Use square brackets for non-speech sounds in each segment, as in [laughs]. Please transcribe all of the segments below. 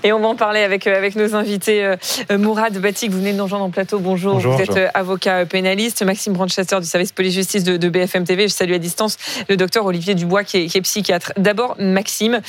[laughs] Et on va en parler avec, euh, avec nos invités. Euh, Mourad Batik, vous venez de nous rejoindre en plateau. Bonjour. vous êtes avocat pénaliste. Maxime Branchester du service police-justice de, BFM TV. Je salue à distance le docteur Olivier Dubois qui est, psychiatre. D'abord, Maxime,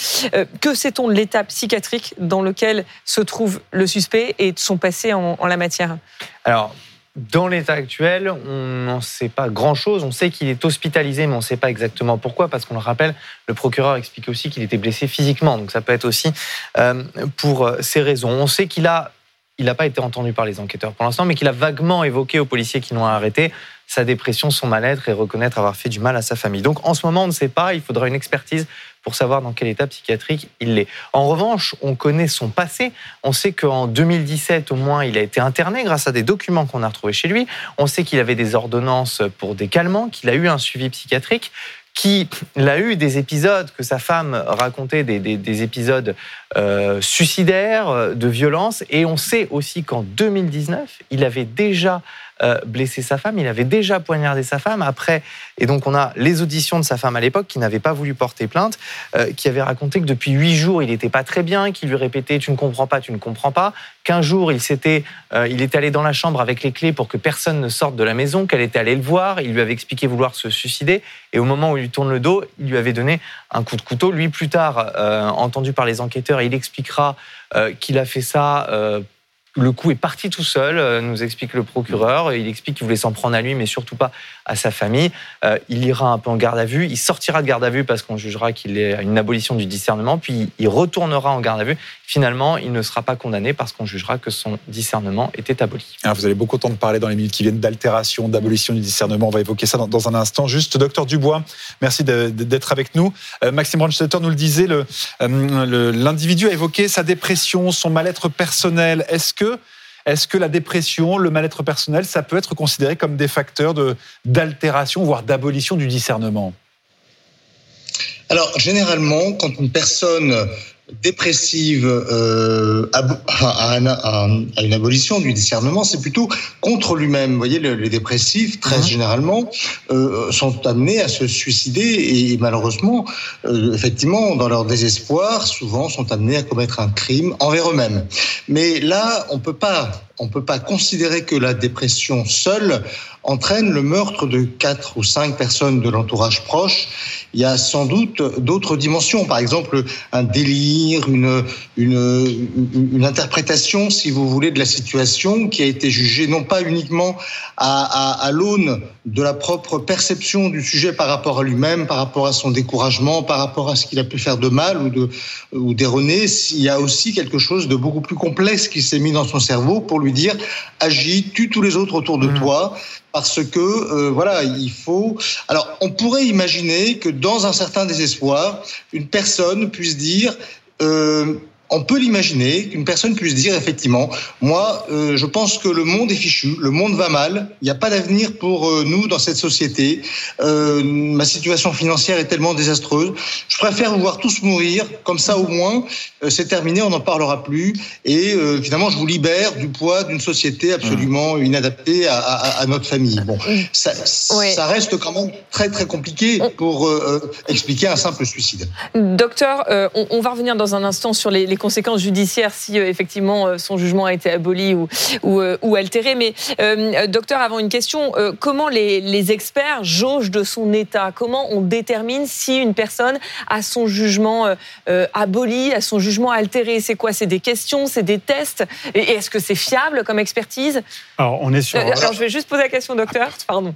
que sait-on de l'état psychiatrique dans lequel se trouve le suspect et de son passé en, en la matière? Alors, dans l'état actuel, on n'en sait pas grand-chose. On sait qu'il est hospitalisé, mais on ne sait pas exactement pourquoi, parce qu'on le rappelle, le procureur explique aussi qu'il était blessé physiquement. Donc ça peut être aussi euh, pour euh, ces raisons. On sait qu'il a, il n'a pas été entendu par les enquêteurs pour l'instant, mais qu'il a vaguement évoqué aux policiers qui l'ont arrêté sa dépression, son mal-être et reconnaître avoir fait du mal à sa famille. Donc en ce moment, on ne sait pas. Il faudra une expertise pour savoir dans quel état psychiatrique il est. En revanche, on connaît son passé. On sait qu'en 2017, au moins, il a été interné grâce à des documents qu'on a retrouvés chez lui. On sait qu'il avait des ordonnances pour des calmants, qu'il a eu un suivi psychiatrique qu'il a eu des épisodes que sa femme racontait, des, épisodes euh, suicidaires, de violence, et on sait aussi qu'en 2019, il avait déjà euh, blessé sa femme, il avait déjà poignardé sa femme. Après, et donc on a les auditions de sa femme à l'époque qui n'avait pas voulu porter plainte, euh, qui avait raconté que depuis huit jours il n'était pas très bien, qu'il lui répétait tu ne comprends pas, tu ne comprends pas. Qu'un jour il s'était, euh, il était allé dans la chambre avec les clés pour que personne ne sorte de la maison, qu'elle était allée le voir, il lui avait expliqué vouloir se suicider, et au moment où il lui tourne le dos, il lui avait donné un coup de couteau. Lui plus tard, entendu par les enquêteurs, il expliquera qu'il a fait ça le coup est parti tout seul, euh, nous explique le procureur. Il explique qu'il voulait s'en prendre à lui, mais surtout pas à sa famille. Euh, il ira un peu en garde à vue. Il sortira de garde à vue parce qu'on jugera qu'il est à une abolition du discernement. Puis il retournera en garde à vue. Finalement, il ne sera pas condamné parce qu'on jugera que son discernement était aboli. Vous avez beaucoup de parler dans les minutes qui viennent d'altération, d'abolition du discernement. On va évoquer ça dans, un instant. Juste, docteur Dubois, merci d'être avec nous. Euh, Maxime Brandstetter nous le disait, l'individu a évoqué sa dépression, son mal-être personnel. Est-ce est-ce que la dépression, le mal-être personnel, ça peut être considéré comme des facteurs d'altération, voire d'abolition du discernement? Alors, généralement, quand une personne dépressive euh, à, une abolition du discernement, c'est plutôt contre lui-même. Vous voyez, les dépressifs, très généralement, euh, sont amenés à se suicider et malheureusement, euh, effectivement, dans leur désespoir, souvent sont amenés à commettre un crime envers eux-mêmes. Mais là, on peut pas on ne peut pas considérer que la dépression seule entraîne le meurtre de quatre ou cinq personnes de l'entourage proche. Il y a sans doute d'autres dimensions, par exemple un une, une, une, interprétation, si vous voulez, de la situation qui a été jugée non pas uniquement à, à, à l'aune de la propre perception du sujet par rapport à lui-même, par rapport à son découragement, par rapport à ce qu'il a pu faire de mal ou de ou d'erroné. Il y a aussi quelque chose de beaucoup plus complexe qui s'est mis dans son cerveau pour lui dire agis, tue tous les autres autour de mmh. toi parce que euh, voilà, il faut. Alors, on pourrait imaginer que dans un certain désespoir, une personne puisse dire euh, on peut l'imaginer qu'une personne puisse dire effectivement, moi, euh, je pense que le monde est fichu, le monde va mal, il n'y a pas d'avenir pour euh, nous dans cette société, euh, ma situation financière est tellement désastreuse, je préfère vous voir tous mourir, comme ça au moins, c'est terminé, on n'en parlera plus, et finalement, je vous libère du poids d'une société absolument mmh. inadaptée à, à, à, notre famille. Bon, ça, ça, reste quand même très très compliqué pour expliquer un simple suicide. Docteur, on, on, va revenir dans un instant sur les, les conséquences judiciaires si euh, effectivement euh, son jugement a été aboli ou, ou, euh, altéré. Mais docteur, avant une question, comment les, experts jaugent de son état? Comment on détermine si une personne a son jugement aboli, a son jugement altéré? C'est quoi? C'est des questions, c'est des tests? Et est-ce que c'est fiable comme expertise? Alors, on est sur. Alors, je vais juste poser la question, docteur. Pardon.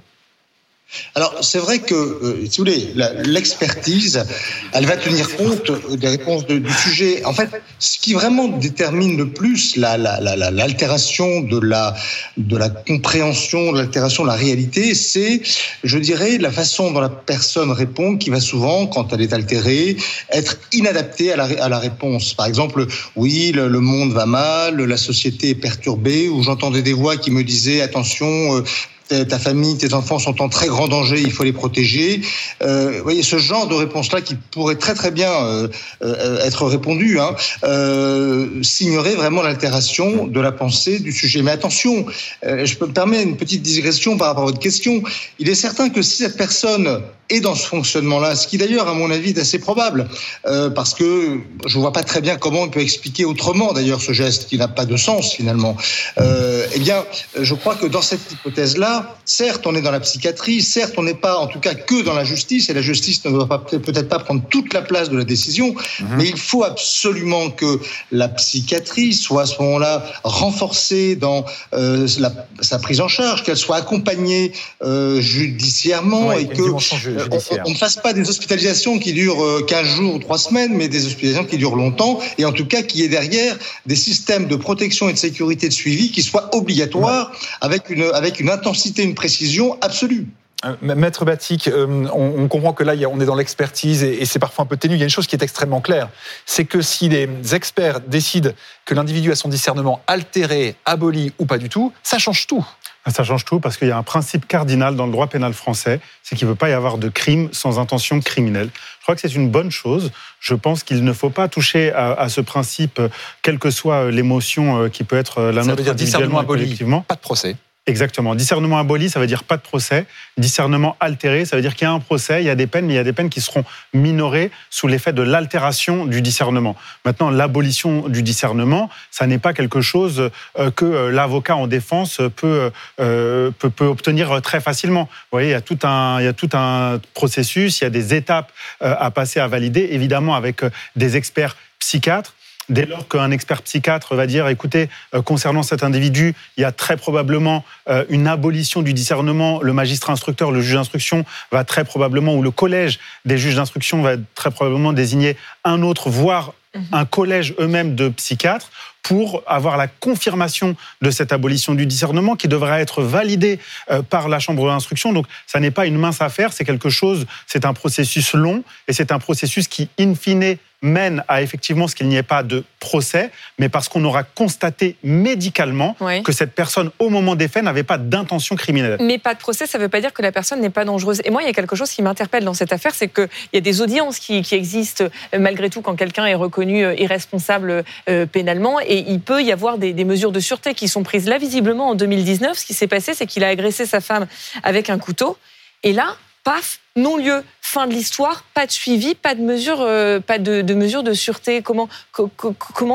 Alors, c'est vrai que, euh, si vous voulez, l'expertise, elle va tenir compte des réponses du sujet. En fait, ce qui vraiment détermine le plus l'altération de, la, de la compréhension, l'altération de la réalité, c'est, je dirais, la façon dont la personne répond qui va souvent, quand elle est altérée, être inadaptée à la, à la réponse. Par exemple, oui, le, monde va mal, la société est perturbée, ou j'entendais des voix qui me disaient, attention, euh, ta famille, tes enfants sont en très grand danger, il faut les protéger. Euh, vous voyez, ce genre de réponse-là qui pourrait très très bien euh, euh, être répondu, hein, euh, signerait vraiment l'altération de la pensée du sujet. Mais attention, je peux me permettre une petite digression par rapport à votre question. Il est certain que si cette personne est dans ce fonctionnement-là, ce qui d'ailleurs, à mon avis, est assez probable, euh, parce que je vois pas très bien comment on peut expliquer autrement d'ailleurs ce geste qui n'a pas de sens finalement. Euh, eh bien, je crois que dans cette hypothèse-là, certes, on est dans la psychiatrie, certes, on n'est pas, en tout cas, que dans la justice, et la justice ne doit peut-être pas prendre toute la place de la décision, mhm. mais il faut absolument que la psychiatrie soit à ce moment-là renforcée dans euh, la, sa prise en charge, qu'elle soit accompagnée euh, judiciairement et que on, ne fasse pas des hospitalisations qui durent 15 euh, jours ou 3 semaines, mais des hospitalisations qui durent longtemps, et en tout cas qui est derrière des systèmes de protection et de sécurité de suivi qui soient obligatoires avec une, avec une intensité, une précision absolue. Euh, Maître Batik, euh, on, comprend que là, on est dans l'expertise et, c'est parfois un peu ténu. Il y a une chose qui est extrêmement claire, c'est que si les experts décident que l'individu a son discernement altéré, aboli ou pas du tout, ça change tout. Ça change tout parce qu'il y a un principe cardinal dans le droit pénal français, c'est qu'il ne veut pas y avoir de crime sans intention criminelle. Je crois que c'est une bonne chose. Je pense qu'il ne faut pas toucher à, ce principe, quelle que soit l'émotion euh, qui peut être la Ça nôtre veut dire discernement aboli, pas de procès. Exactement. Discernement aboli, ça veut dire pas de procès. Discernement altéré, ça veut dire qu'il y a un procès, il y a des peines, mais il y a des peines qui seront minorées sous l'effet de l'altération du discernement. Maintenant, l'abolition du discernement, ça n'est pas quelque chose euh, que euh, l'avocat en défense peut, euh, peut, peut, obtenir très facilement. Vous voyez, il y, a tout un, il y a tout un processus, il y a des étapes à passer, à valider, évidemment avec des experts psychiatres Dès lors qu'un expert psychiatre va dire, écoutez, euh, concernant cet individu, il y a très probablement euh, une abolition du discernement, le magistrat instructeur, le juge d'instruction va très probablement, ou le collège des juges d'instruction va très probablement désigner un autre, voire mhm. un collège eux-mêmes de psychiatres pour avoir la confirmation de cette abolition du discernement qui devra être validée euh, par la chambre d'instruction. Donc, ça n'est pas une mince affaire, c'est quelque chose, c'est un processus long et c'est un processus qui, in fine, mène à effectivement ce qu'il n'y ait pas de procès, mais parce qu'on aura constaté médicalement que cette personne, au moment des faits, n'avait pas d'intention criminelle. Mais pas de procès, ça ne veut pas dire que la personne n'est pas dangereuse. Et moi, il y a quelque chose qui m'interpelle dans cette affaire, c'est qu'il y a des audiences qui, existent euh, malgré tout quand quelqu'un est reconnu euh, irresponsable euh, pénalement, et il peut y avoir des, des mesures de sûreté qui sont prises. Là, visiblement, en 2019, ce qui s'est passé, c'est qu'il a agressé sa femme avec un couteau, et là, paf, non-lieu, fin de l'histoire, pas de suivi, pas de mesures, euh, pas de, de, sûreté. Comment,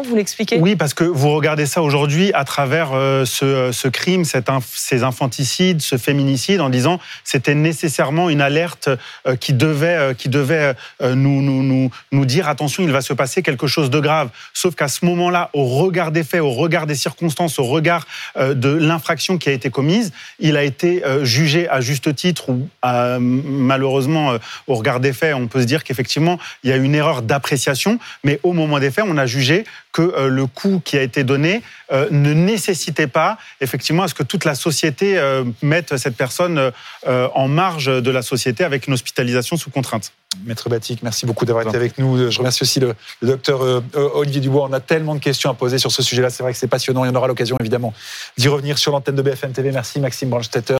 vous l'expliquez? Oui, parce que vous regardez ça aujourd'hui à travers euh, ce, ce, crime, ces infanticides, ce féminicide, en disant c'était nécessairement une alerte euh, qui devait, qui devait nous, nous dire attention, il va se passer quelque chose de grave. Sauf qu'à ce moment-là, au regard des faits, au regard des circonstances, au regard de l'infraction qui a été commise, il a été jugé à juste titre ou malheureusement au regard des faits, on peut se dire qu'effectivement, il y a une erreur d'appréciation, mais au moment des faits, on a jugé que euh, le coût qui a été donné euh, ne nécessitait pas effectivement à ce que toute la société euh, mette cette personne en marge de la société avec une hospitalisation sous contrainte. Maître Batik, merci beaucoup d'avoir été avec nous. Je remercie aussi le, docteur Olivier Dubois. On a tellement de questions à poser sur ce sujet-là. C'est vrai que c'est passionnant. Il y en aura l'occasion évidemment d'y revenir sur l'antenne de BFM TV. Merci Maxime Brandstetter.